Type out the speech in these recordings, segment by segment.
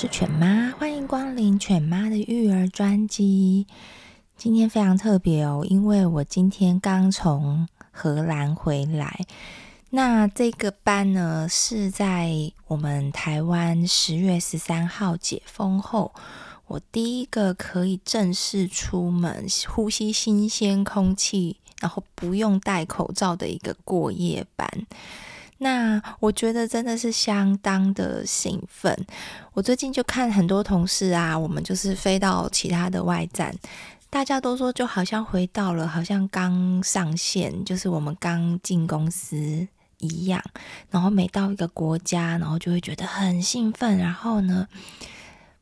是犬妈，欢迎光临犬妈的育儿专辑。今天非常特别哦，因为我今天刚从荷兰回来。那这个班呢，是在我们台湾十月十三号解封后，我第一个可以正式出门呼吸新鲜空气，然后不用戴口罩的一个过夜班。那我觉得真的是相当的兴奋。我最近就看很多同事啊，我们就是飞到其他的外站，大家都说就好像回到了，好像刚上线，就是我们刚进公司。一样，然后每到一个国家，然后就会觉得很兴奋，然后呢，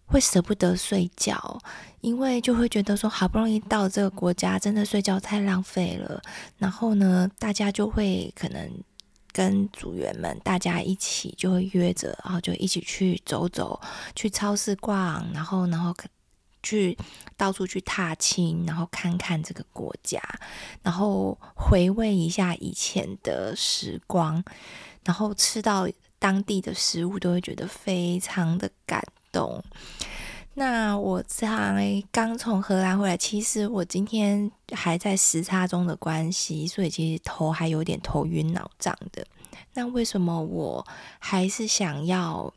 会舍不得睡觉，因为就会觉得说，好不容易到这个国家，真的睡觉太浪费了。然后呢，大家就会可能跟组员们大家一起就会约着，然后就一起去走走，去超市逛，然后然后。去到处去踏青，然后看看这个国家，然后回味一下以前的时光，然后吃到当地的食物，都会觉得非常的感动。那我才刚从荷兰回来，其实我今天还在时差中的关系，所以其实头还有点头晕脑胀的。那为什么我还是想要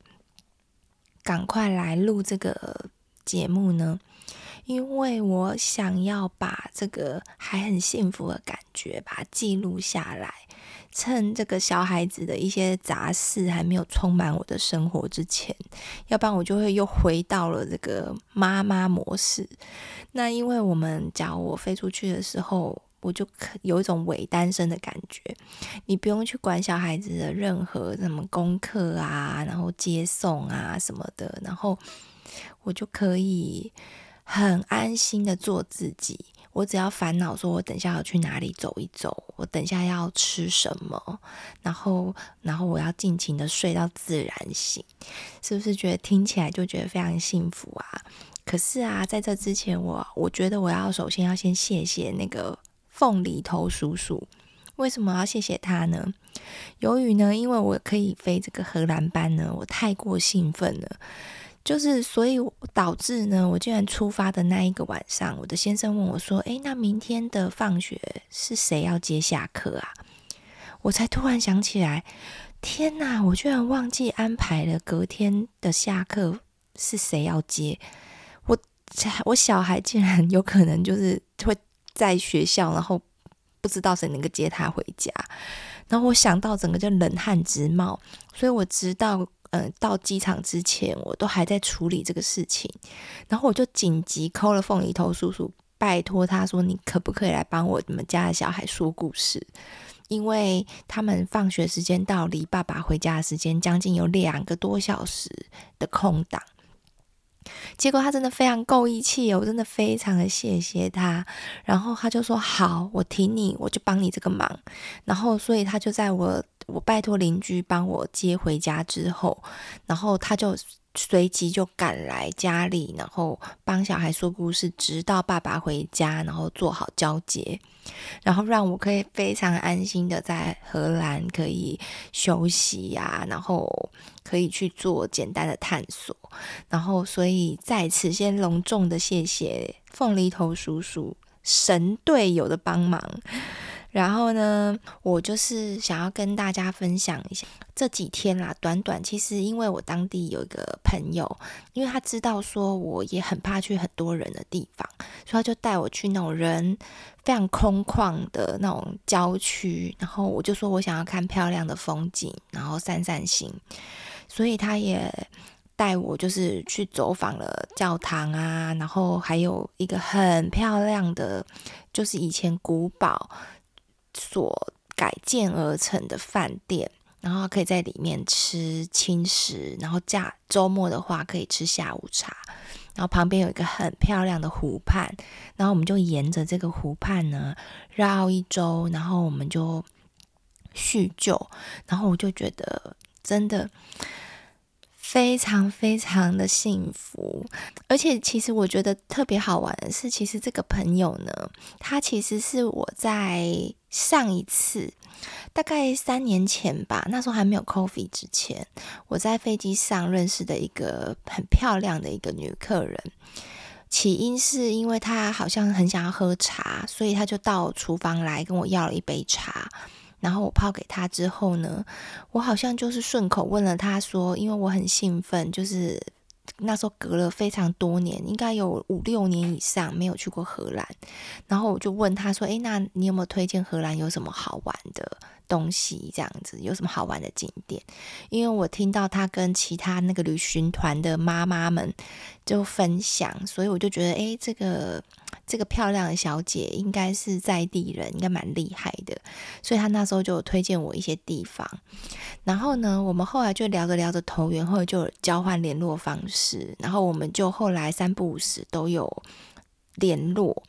赶快来录这个节目呢？因为我想要把这个还很幸福的感觉把它记录下来，趁这个小孩子的一些杂事还没有充满我的生活之前，要不然我就会又回到了这个妈妈模式。那因为我们假如我飞出去的时候，我就有一种伪单身的感觉，你不用去管小孩子的任何什么功课啊，然后接送啊什么的，然后。我就可以很安心的做自己。我只要烦恼说，我等下要去哪里走一走，我等下要吃什么，然后，然后我要尽情的睡到自然醒，是不是觉得听起来就觉得非常幸福啊？可是啊，在这之前我，我我觉得我要首先要先谢谢那个凤梨头叔叔。为什么要谢谢他呢？由于呢，因为我可以飞这个荷兰班呢，我太过兴奋了。就是，所以导致呢，我竟然出发的那一个晚上，我的先生问我说：“诶，那明天的放学是谁要接下课啊？”我才突然想起来，天哪，我居然忘记安排了隔天的下课是谁要接我。我小孩竟然有可能就是会在学校，然后不知道谁能够接他回家。然后我想到整个就冷汗直冒，所以我知道。嗯、到机场之前，我都还在处理这个事情，然后我就紧急 call 了凤梨头叔叔，拜托他说：“你可不可以来帮我们家的小孩说故事？因为他们放学时间到，离爸爸回家的时间将近有两个多小时的空档。”结果他真的非常够义气，我真的非常的谢谢他。然后他就说：“好，我挺你，我就帮你这个忙。”然后所以他就在我。我拜托邻居帮我接回家之后，然后他就随即就赶来家里，然后帮小孩说故事，直到爸爸回家，然后做好交接，然后让我可以非常安心的在荷兰可以休息呀、然后可以去做简单的探索，然后所以在此先隆重的谢谢凤梨头叔叔神队友的帮忙。然后呢，我就是想要跟大家分享一下这几天啦，短短其实因为我当地有一个朋友，因为他知道说我也很怕去很多人的地方，所以他就带我去那种人非常空旷的那种郊区，然后我就说我想要看漂亮的风景，然后散散心，所以他也带我就是去走访了教堂啊，然后还有一个很漂亮的，就是以前古堡。所改建而成的饭店，然后可以在里面吃轻食，然后假周末的话可以吃下午茶，然后旁边有一个很漂亮的湖畔，然后我们就沿着这个湖畔呢绕一周，然后我们就叙旧，然后我就觉得真的。非常非常的幸福，而且其实我觉得特别好玩的是，其实这个朋友呢，他其实是我在上一次，大概三年前吧，那时候还没有 coffee 之前，我在飞机上认识的一个很漂亮的一个女客人。起因是因为她好像很想要喝茶，所以她就到厨房来跟我要了一杯茶。然后我泡给他之后呢，我好像就是顺口问了他说，因为我很兴奋，就是那时候隔了非常多年，应该有五六年以上没有去过荷兰，然后我就问他说，诶，那你有没有推荐荷兰有什么好玩的东西？这样子有什么好玩的景点？因为我听到他跟其他那个旅行团的妈妈们就分享，所以我就觉得，诶，这个。这个漂亮的小姐应该是在地人，应该蛮厉害的，所以她那时候就推荐我一些地方。然后呢，我们后来就聊着聊着投缘，后来就交换联络方式，然后我们就后来三不五时都有联络。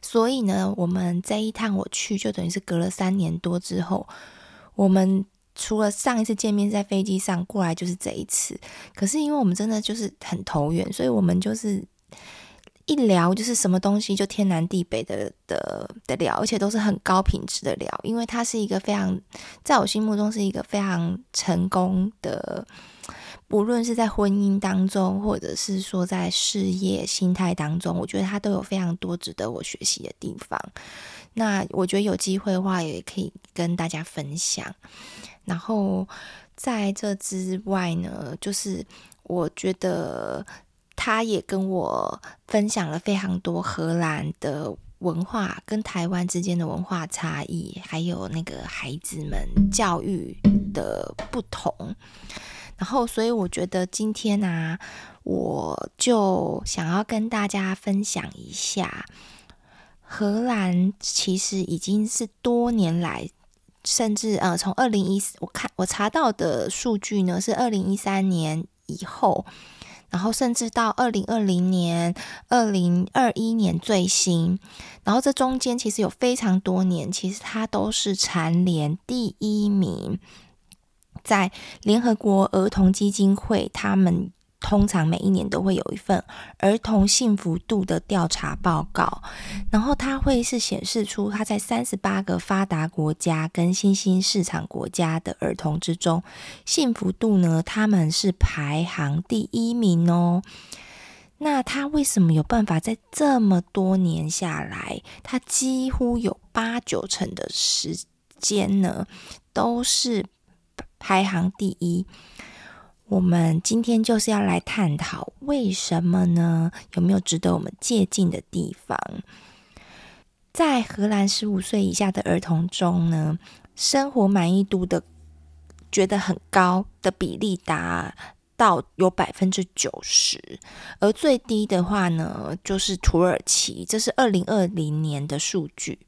所以呢，我们这一趟我去，就等于是隔了三年多之后，我们除了上一次见面在飞机上过来，就是这一次。可是因为我们真的就是很投缘，所以我们就是。一聊就是什么东西就天南地北的的的聊，而且都是很高品质的聊，因为他是一个非常，在我心目中是一个非常成功的，不论是在婚姻当中，或者是说在事业心态当中，我觉得他都有非常多值得我学习的地方。那我觉得有机会的话，也可以跟大家分享。然后在这之外呢，就是我觉得。他也跟我分享了非常多荷兰的文化跟台湾之间的文化差异，还有那个孩子们教育的不同。然后，所以我觉得今天呢、我就想要跟大家分享一下，荷兰其实已经是多年来，甚至呃，从二零一四我看我查到的数据呢，是二零一三年以后。然后甚至到二零二零年、二零二一年最新，然后这中间其实有非常多年，其实他都是蝉联第一名，在联合国儿童基金会他们。通常每一年都会有一份儿童幸福度的调查报告，然后它会是显示出它在三十八个发达国家跟新兴市场国家的儿童之中，幸福度呢，他们是排行第一名哦。那他为什么有办法在这么多年下来，他几乎有八九成的时间呢，都是排行第一？我们今天就是要来探讨为什么呢？有没有值得我们借鉴的地方？在荷兰十五岁以下的儿童中呢，生活满意度的觉得很高的比例达到有百分之九十，而最低的话呢，就是土耳其，这是二零二零年的数据。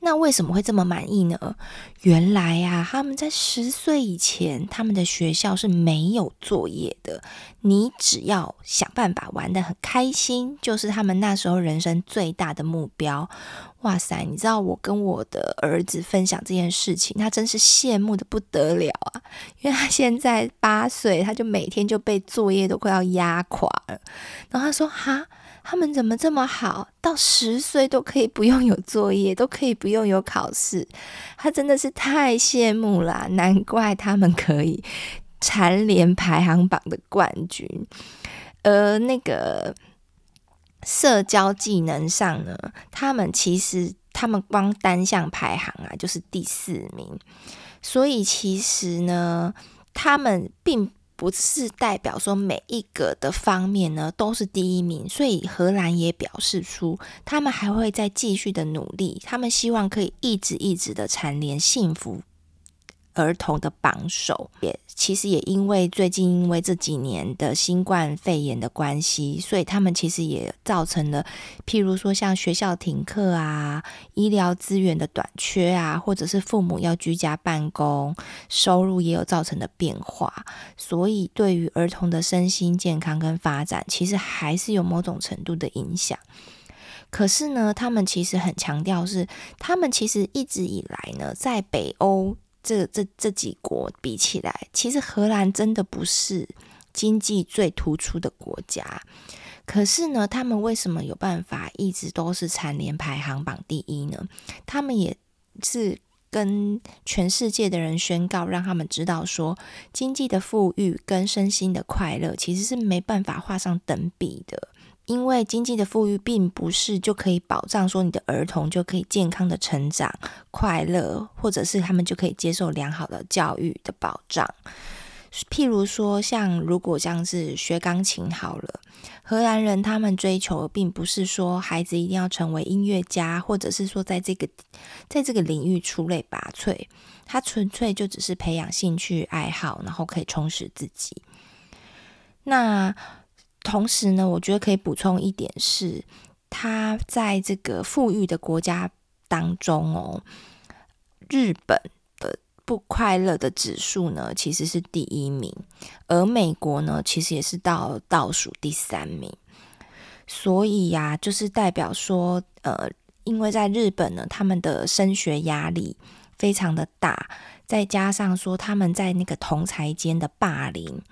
那为什么会这么满意呢？原来啊，他们在十岁以前，他们的学校是没有作业的。你只要想办法玩得很开心，就是他们那时候人生最大的目标。哇塞，你知道我跟我的儿子分享这件事情，他真是羡慕得不得了啊！因为他现在八岁，他就每天就被作业都快要压垮了。然后他说：“哈。”他们怎么这么好？到十岁都可以不用有作业，都可以不用有考试，他真的是太羡慕了。难怪他们可以蝉联排行榜的冠军。而那个社交技能上呢，他们其实他们光单项排行啊，就是第四名。所以其实呢，他们并。不是代表说每一个的方面呢都是第一名，所以荷兰也表示出他们还会再继续的努力，他们希望可以一直一直的蝉联幸福儿童的榜首，也其实也因为最近因为这几年的新冠肺炎的关系，所以他们其实也造成了，譬如说像学校停课啊、医疗资源的短缺啊，或者是父母要居家办公，收入也有造成的变化，所以对于儿童的身心健康跟发展，其实还是有某种程度的影响。可是呢，他们其实很强调是，他们其实一直以来呢，在北欧。这这这几国比起来，其实荷兰真的不是经济最突出的国家。可是呢，他们为什么有办法一直都是蝉联排行榜第一呢？他们也是跟全世界的人宣告，让他们知道说，经济的富裕跟身心的快乐其实是没办法画上等比的。因为经济的富裕并不是就可以保障说你的儿童就可以健康的成长、快乐，或者是他们就可以接受良好的教育的保障。譬如说，像如果像是学钢琴好了，荷兰人他们追求的并不是说孩子一定要成为音乐家，或者是说在这个在这个领域出类拔萃，他纯粹就只是培养兴趣爱好，然后可以充实自己。那。同时呢，我觉得可以补充一点是，他在这个富裕的国家当中哦，日本的不快乐的指数呢其实是第一名，而美国呢其实也是到倒数第三名。所以呀、就是代表说，呃，因为在日本呢，他们的升学压力非常的大，再加上说他们在那个同才间的霸凌。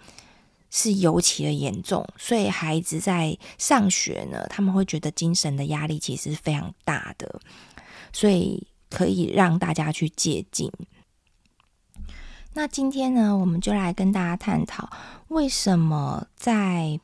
是尤其的严重，所以孩子在上学呢，他们会觉得精神的压力其实是非常大的，所以可以让大家去借鉴。那今天呢，我们就来跟大家探讨，为什么在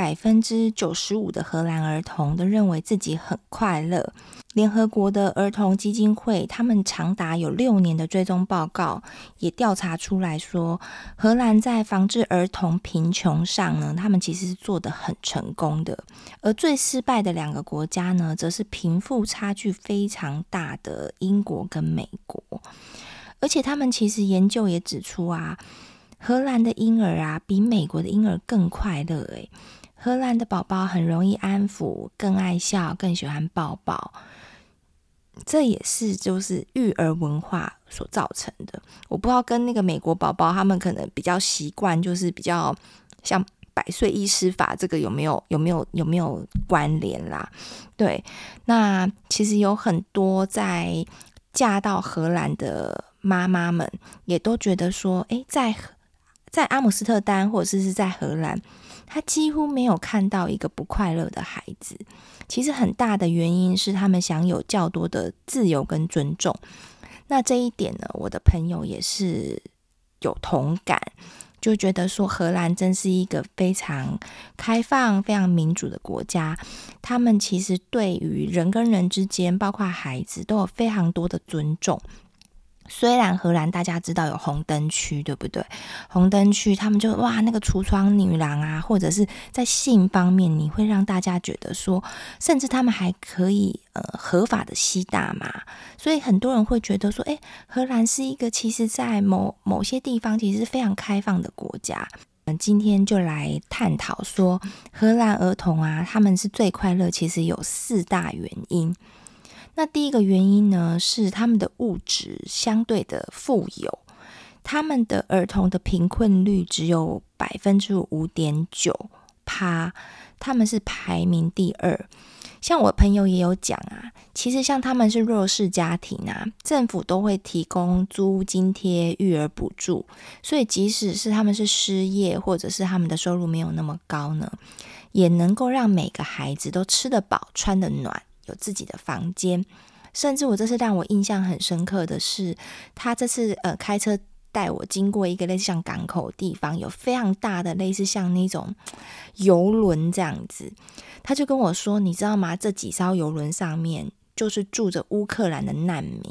百分之九十五的荷兰儿童都认为自己很快乐。联合国的儿童基金会，他们长达有六年的追踪报告，也调查出来说，荷兰在防治儿童贫穷上呢，他们其实是做得很成功的。而最失败的两个国家呢，则是贫富差距非常大的英国跟美国。而且他们其实研究也指出啊，荷兰的婴儿啊，比美国的婴儿更快乐诶。荷兰的宝宝很容易安抚，更爱笑，更喜欢抱抱。这也是就是育儿文化所造成的。我不知道跟那个美国宝宝他们可能比较习惯，就是比较像百岁医师法这个有没有有没有有没有关联啦？对，那其实有很多在嫁到荷兰的妈妈们也都觉得说，诶，在在阿姆斯特丹或者是是在荷兰。他几乎没有看到一个不快乐的孩子。其实很大的原因是他们享有较多的自由跟尊重。那这一点呢，我的朋友也是有同感，就觉得说荷兰真是一个非常开放、非常民主的国家。他们其实对于人跟人之间，包括孩子，都有非常多的尊重。虽然荷兰大家知道有红灯区，对不对？红灯区他们就哇，那个橱窗女郎啊，或者是在性方面，你会让大家觉得说，甚至他们还可以呃合法的吸大麻，所以很多人会觉得说，诶，荷兰是一个其实在某某些地方其实是非常开放的国家。我们今天就来探讨说，荷兰儿童啊，他们是最快乐，其实有四大原因。那第一个原因呢，是他们的物质相对的富有，他们的儿童的贫困率只有百分之五点九趴，他们是排名第二。像我朋友也有讲啊，其实像他们是弱势家庭啊，政府都会提供租金贴、育儿补助，所以即使是他们是失业，或者是他们的收入没有那么高呢，也能够让每个孩子都吃得饱、穿得暖。有自己的房间，甚至我这次让我印象很深刻的是，他这次呃开车带我经过一个类似像港口地方，有非常大的类似像那种游轮这样子，他就跟我说：“你知道吗？这几艘游轮上面就是住着乌克兰的难民。”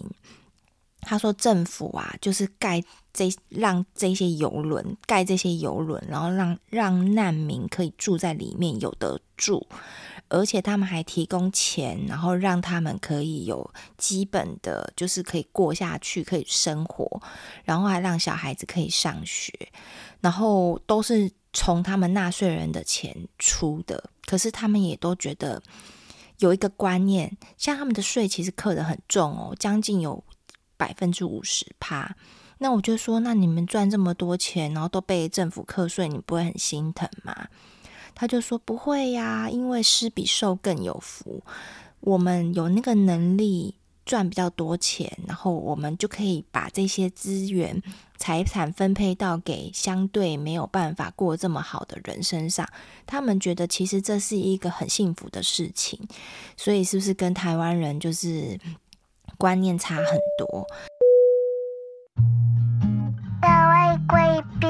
他说：“政府啊，就是盖这让这些游轮盖这些游轮，然后让让难民可以住在里面，有得住。”而且他们还提供钱，然后让他们可以有基本的，就是可以过下去，可以生活，然后还让小孩子可以上学，然后都是从他们纳税人的钱出的。可是他们也都觉得有一个观念，像他们的税其实课得很重哦，将近有百分之五十趴。那我就说，那你们赚这么多钱，然后都被政府课税，你不会很心疼吗？他就说不会呀，因为施比受更有福。我们有那个能力赚比较多钱，然后我们就可以把这些资源、财产分配到给相对没有办法过这么好的人身上。他们觉得其实这是一个很幸福的事情。所以是不是跟台湾人就是观念差很多？各位贵宾，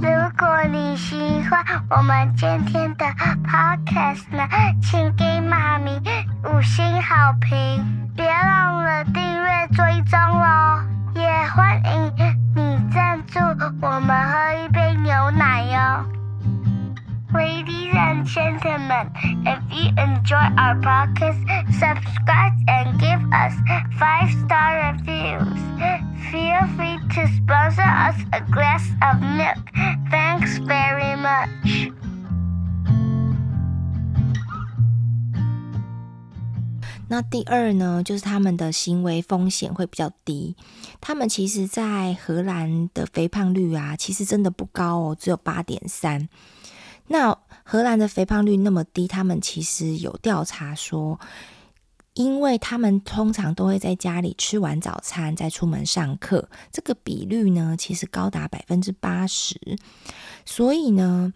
如果你喜欢我们今天的 podcast 呢，请给妈咪五星好评，别忘了订阅追踪哦，也欢迎你赞助我们喝一杯牛奶哟。Ladies and gentlemen, if you enjoy our podcast, subscribe and give us five star reviews. Feel free to sponsor us a glass of milk. 那第二呢，就是他们的行为风险会比较低。他们其实，在荷兰的肥胖率啊，其实真的不高哦，只有八点三。那荷兰的肥胖率那么低，他们其实有调查说，因为他们通常都会在家里吃完早餐再出门上课，这个比率呢，其实高达百分之八十。所以呢，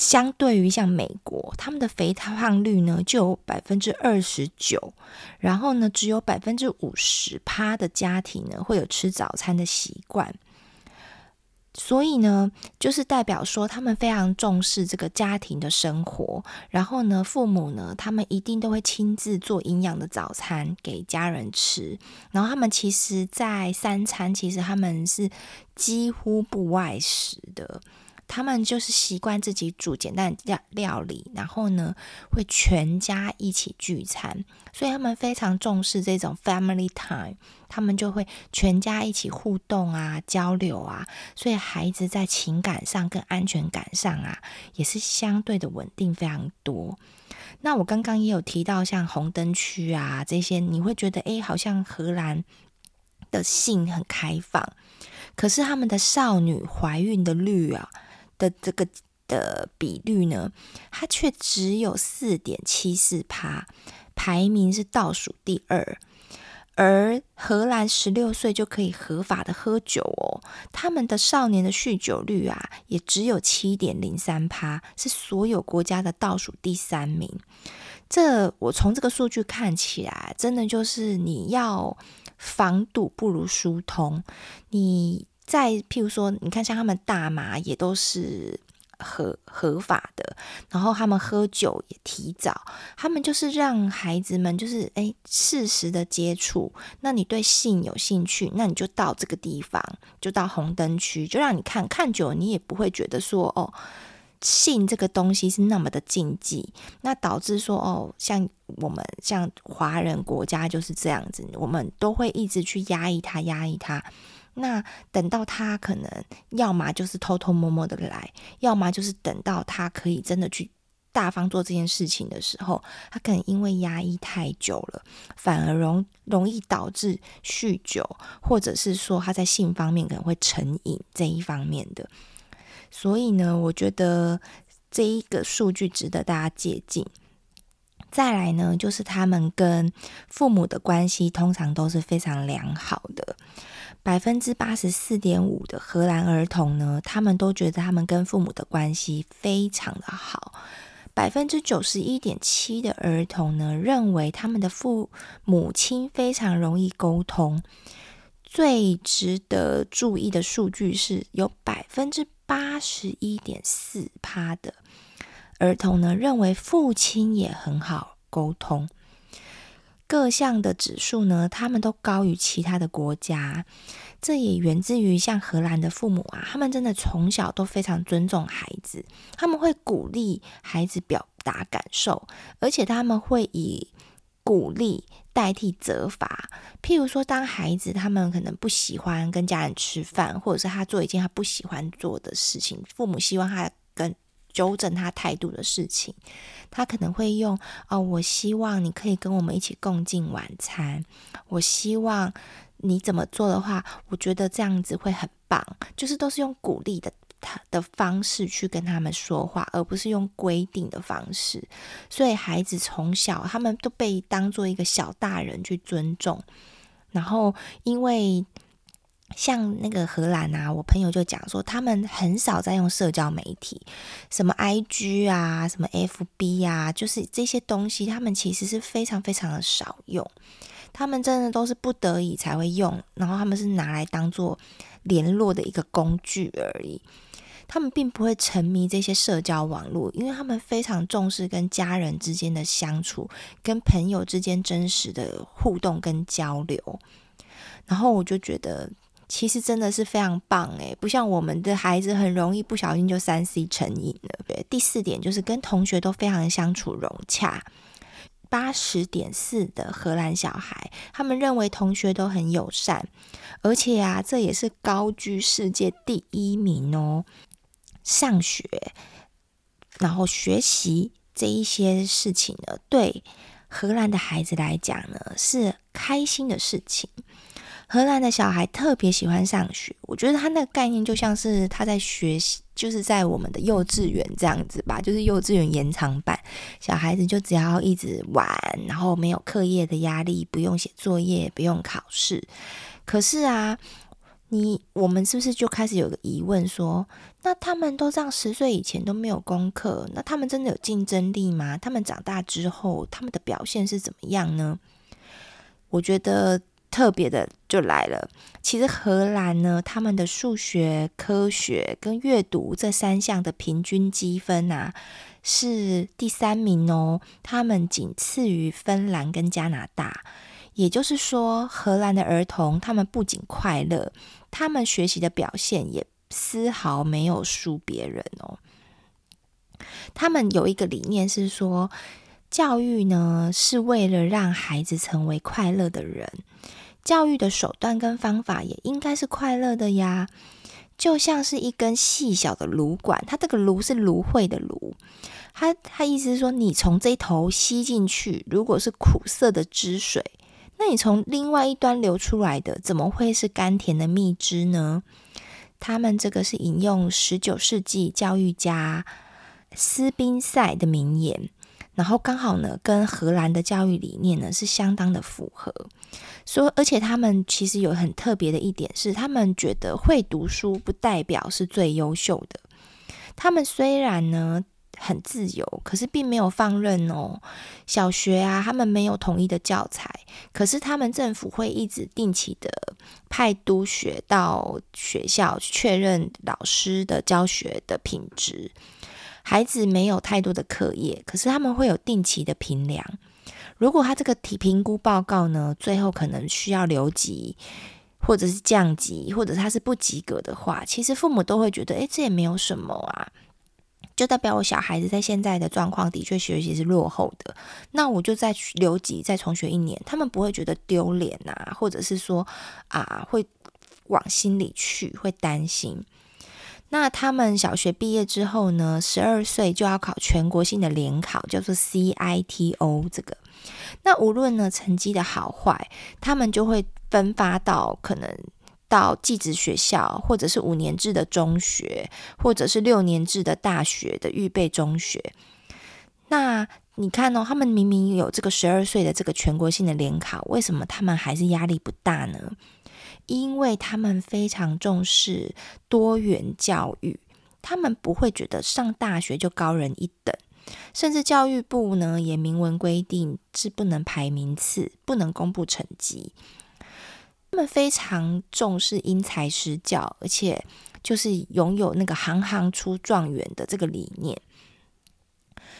相对于像美国，他们的肥胖率呢就有百分之二十九，然后呢，只有百分之五十趴的家庭呢会有吃早餐的习惯。所以呢，就是代表说他们非常重视这个家庭的生活。然后呢，父母呢，他们一定都会亲自做营养的早餐给家人吃。然后他们其实，在三餐，其实他们是几乎不外食的。他们就是习惯自己煮简单料料理，然后呢，会全家一起聚餐，所以他们非常重视这种 family time，他们就会全家一起互动啊、交流啊，所以孩子在情感上跟安全感上啊，也是相对的稳定非常多。那我刚刚也有提到，像红灯区啊这些，你会觉得诶，好像荷兰的性很开放，可是他们的少女怀孕的率啊。的这个的比率呢，它却只有四点七四趴，排名是倒数第二。而荷兰十六岁就可以合法的喝酒哦，他们的少年的酗酒率啊，也只有七点零三趴，是所有国家的倒数第三名。这我从这个数据看起来，真的就是你要防堵不如疏通，你。再譬如说，你看像他们大麻也都是合合法的，然后他们喝酒也提早，他们就是让孩子们就是诶适时的接触。那你对性有兴趣，那你就到这个地方，就到红灯区，就让你看看久，你也不会觉得说哦，性这个东西是那么的禁忌，那导致说哦，像我们像华人国家就是这样子，我们都会一直去压抑它，压抑它。那等到他可能要么就是偷偷摸摸的来，要么就是等到他可以真的去大方做这件事情的时候，他可能因为压抑太久了，反而容容易导致酗酒，或者是说他在性方面可能会成瘾这一方面的。所以呢，我觉得这一个数据值得大家借鉴。再来呢，就是他们跟父母的关系通常都是非常良好的。百分之八十四点五的荷兰儿童呢，他们都觉得他们跟父母的关系非常的好。百分之九十一点七的儿童呢，认为他们的父母亲非常容易沟通。最值得注意的数据是有百分之八十一点四趴的儿童呢，认为父亲也很好沟通。各项的指数呢，他们都高于其他的国家，这也源自于像荷兰的父母啊，他们真的从小都非常尊重孩子，他们会鼓励孩子表达感受，而且他们会以鼓励代替责罚。譬如说，当孩子他们可能不喜欢跟家人吃饭，或者是他做一件他不喜欢做的事情，父母希望他纠正他态度的事情，他可能会用哦，我希望你可以跟我们一起共进晚餐。我希望你怎么做的话，我觉得这样子会很棒。就是都是用鼓励的他的方式去跟他们说话，而不是用规定的方式。所以孩子从小他们都被当做一个小大人去尊重。然后因为。像那个荷兰啊，我朋友就讲说，他们很少在用社交媒体，什么 IG 啊，什么 FB 啊，就是这些东西，他们其实是非常非常的少用。他们真的都是不得已才会用，然后他们是拿来当做联络的一个工具而已。他们并不会沉迷这些社交网络，因为他们非常重视跟家人之间的相处，跟朋友之间真实的互动跟交流。然后我就觉得。其实真的是非常棒诶，不像我们的孩子很容易不小心就三 C 成瘾了。对，第四点就是跟同学都非常相处融洽。八十点四的荷兰小孩，他们认为同学都很友善，而且啊，这也是高居世界第一名哦。上学，然后学习这一些事情呢，对荷兰的孩子来讲呢，是开心的事情。荷兰的小孩特别喜欢上学，我觉得他那个概念就像是他在学习，就是在我们的幼稚园这样子吧，就是幼稚园延长版，小孩子就只要一直玩，然后没有课业的压力，不用写作业，不用考试。可是啊，你我们是不是就开始有个疑问说，那他们都这样十岁以前都没有功课，那他们真的有竞争力吗？他们长大之后，他们的表现是怎么样呢？我觉得。特别的就来了，其实荷兰呢，他们的数学、科学跟阅读这三项的平均积分啊，是第三名哦，他们仅次于芬兰跟加拿大。也就是说，荷兰的儿童他们不仅快乐，他们学习的表现也丝毫没有输别人哦。他们有一个理念是说，教育呢是为了让孩子成为快乐的人。教育的手段跟方法也应该是快乐的呀，就像是一根细小的芦管，它这个芦是芦荟的芦，它它意思是说，你从这头吸进去，如果是苦涩的汁水，那你从另外一端流出来的，怎么会是甘甜的蜜汁呢？他们这个是引用十九世纪教育家斯宾塞的名言。然后刚好呢，跟荷兰的教育理念呢是相当的符合，所以而且他们其实有很特别的一点是，他们觉得会读书不代表是最优秀的。他们虽然呢很自由，可是并没有放任哦。小学啊，他们没有统一的教材，可是他们政府会一直定期的派督学到学校确认老师的教学的品质。孩子没有太多的课业，可是他们会有定期的评量。如果他这个体评估报告呢，最后可能需要留级，或者是降级，或者他是不及格的话，其实父母都会觉得，诶，这也没有什么啊，就代表我小孩子在现在的状况的确学习是落后的。那我就再留级，再重学一年，他们不会觉得丢脸啊，或者是说啊，会往心里去，会担心。那他们小学毕业之后呢，十二岁就要考全国性的联考，叫做 CITO 这个。那无论呢成绩的好坏，他们就会分发到可能到技职学校，或者是五年制的中学，或者是六年制的大学的预备中学。那你看哦，他们明明有这个十二岁的这个全国性的联考，为什么他们还是压力不大呢？因为他们非常重视多元教育，他们不会觉得上大学就高人一等，甚至教育部呢也明文规定是不能排名次，不能公布成绩。他们非常重视因材施教，而且就是拥有那个行行出状元的这个理念。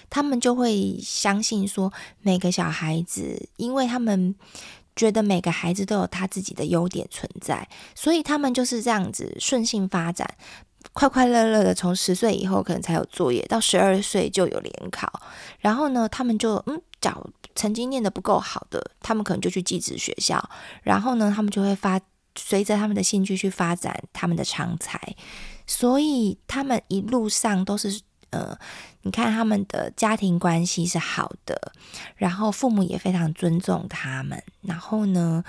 他们就会相信说，每个小孩子，因为他们。觉得每个孩子都有他自己的优点存在，所以他们就是这样子顺性发展，快快乐乐的，从十岁以后可能才有作业，到十二岁就有联考。然后呢，他们就嗯，找曾经念得不够好的，他们可能就去寄宿学校。然后呢，他们就会发随着他们的兴趣去发展他们的长才。所以他们一路上都是呃，你看他们的家庭关系是好的，然后父母也非常尊重他们。然后呢，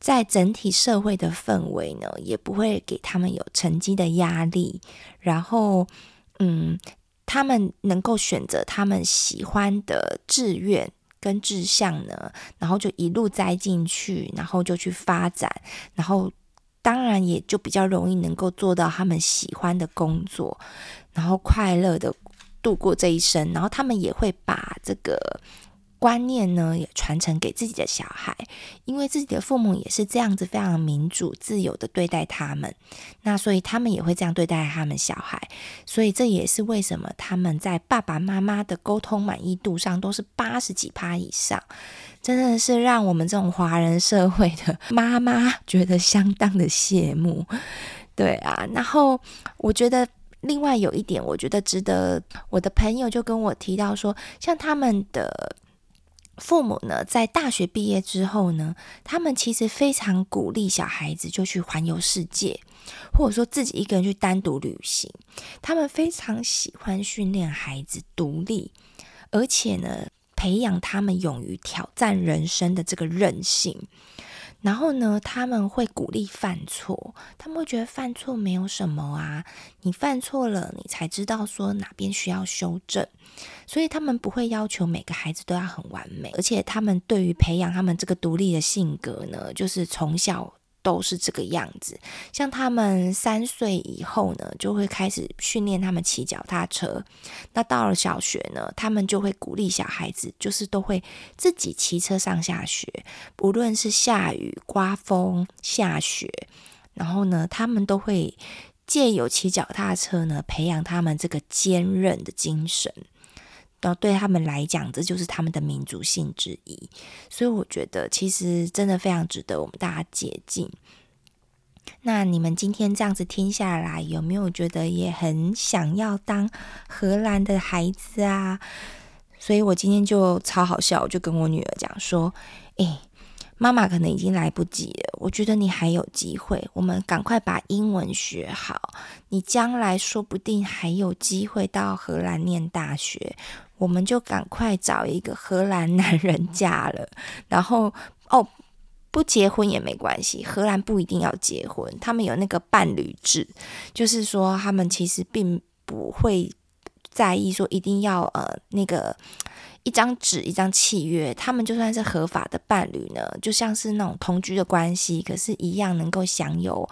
在整体社会的氛围呢，也不会给他们有成绩的压力。然后，嗯，他们能够选择他们喜欢的志愿跟志向呢，然后就一路栽进去，然后就去发展，然后当然也就比较容易能够做到他们喜欢的工作，然后快乐的度过这一生。然后他们也会把这个。观念呢，也传承给自己的小孩，因为自己的父母也是这样子非常民主、自由的对待他们，那所以他们也会这样对待他们小孩，所以这也是为什么他们在爸爸妈妈的沟通满意度上都是八十几趴以上，真的是让我们这种华人社会的妈妈觉得相当的羡慕。对啊，然后我觉得另外有一点，我觉得值得我的朋友就跟我提到说，像他们的。父母呢，在大学毕业之后呢，他们其实非常鼓励小孩子就去环游世界，或者说自己一个人去单独旅行。他们非常喜欢训练孩子独立，而且呢，培养他们勇于挑战人生的这个韧性。然后呢，他们会鼓励犯错，他们会觉得犯错没有什么啊，你犯错了，你才知道说哪边需要修正，所以他们不会要求每个孩子都要很完美，而且他们对于培养他们这个独立的性格呢，就是从小。都是这个样子，像他们三岁以后呢，就会开始训练他们骑脚踏车。那到了小学呢，他们就会鼓励小孩子，就是都会自己骑车上下学，不论是下雨、刮风、下雪，然后呢，他们都会借由骑脚踏车呢，培养他们这个坚韧的精神。然后对他们来讲，这就是他们的民族性之一。所以我觉得，其实真的非常值得我们大家借鉴。那你们今天这样子听下来，有没有觉得也很想要当荷兰的孩子啊？所以我今天就超好笑，我就跟我女儿讲说：“诶。”妈妈可能已经来不及了，我觉得你还有机会，我们赶快把英文学好，你将来说不定还有机会到荷兰念大学，我们就赶快找一个荷兰男人嫁了，然后哦，不结婚也没关系，荷兰不一定要结婚，他们有那个伴侣制，就是说他们其实并不会在意说一定要呃那个。一张纸，一张契约，他们就算是合法的伴侣呢，就像是那种同居的关系，可是，一样能够享有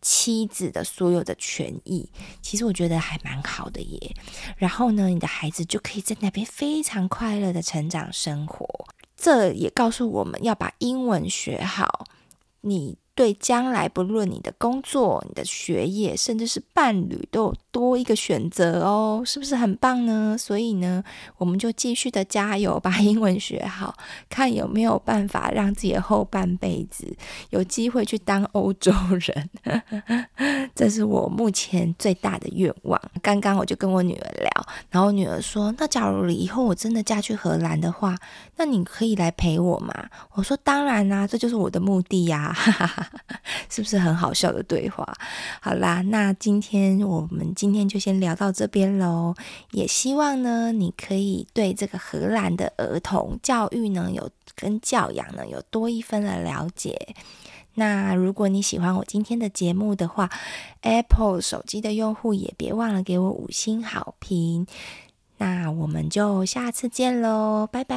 妻子的所有的权益。其实我觉得还蛮好的耶。然后呢，你的孩子就可以在那边非常快乐的成长生活。这也告诉我们要把英文学好。你。对将来，不论你的工作、你的学业，甚至是伴侣，都有多一个选择哦，是不是很棒呢？所以呢，我们就继续的加油，把英文学好，看有没有办法让自己的后半辈子有机会去当欧洲人。这是我目前最大的愿望。刚刚我就跟我女儿聊，然后女儿说：“那假如以后我真的嫁去荷兰的话，那你可以来陪我吗？”我说：“当然啦，这就是我的目的呀。”哈哈 是不是很好笑的对话？好啦，那今天我们今天就先聊到这边喽。也希望呢，你可以对这个荷兰的儿童教育呢，有跟教养呢，有多一分的了解。那如果你喜欢我今天的节目的话，Apple 手机的用户也别忘了给我五星好评。那我们就下次见喽，拜拜。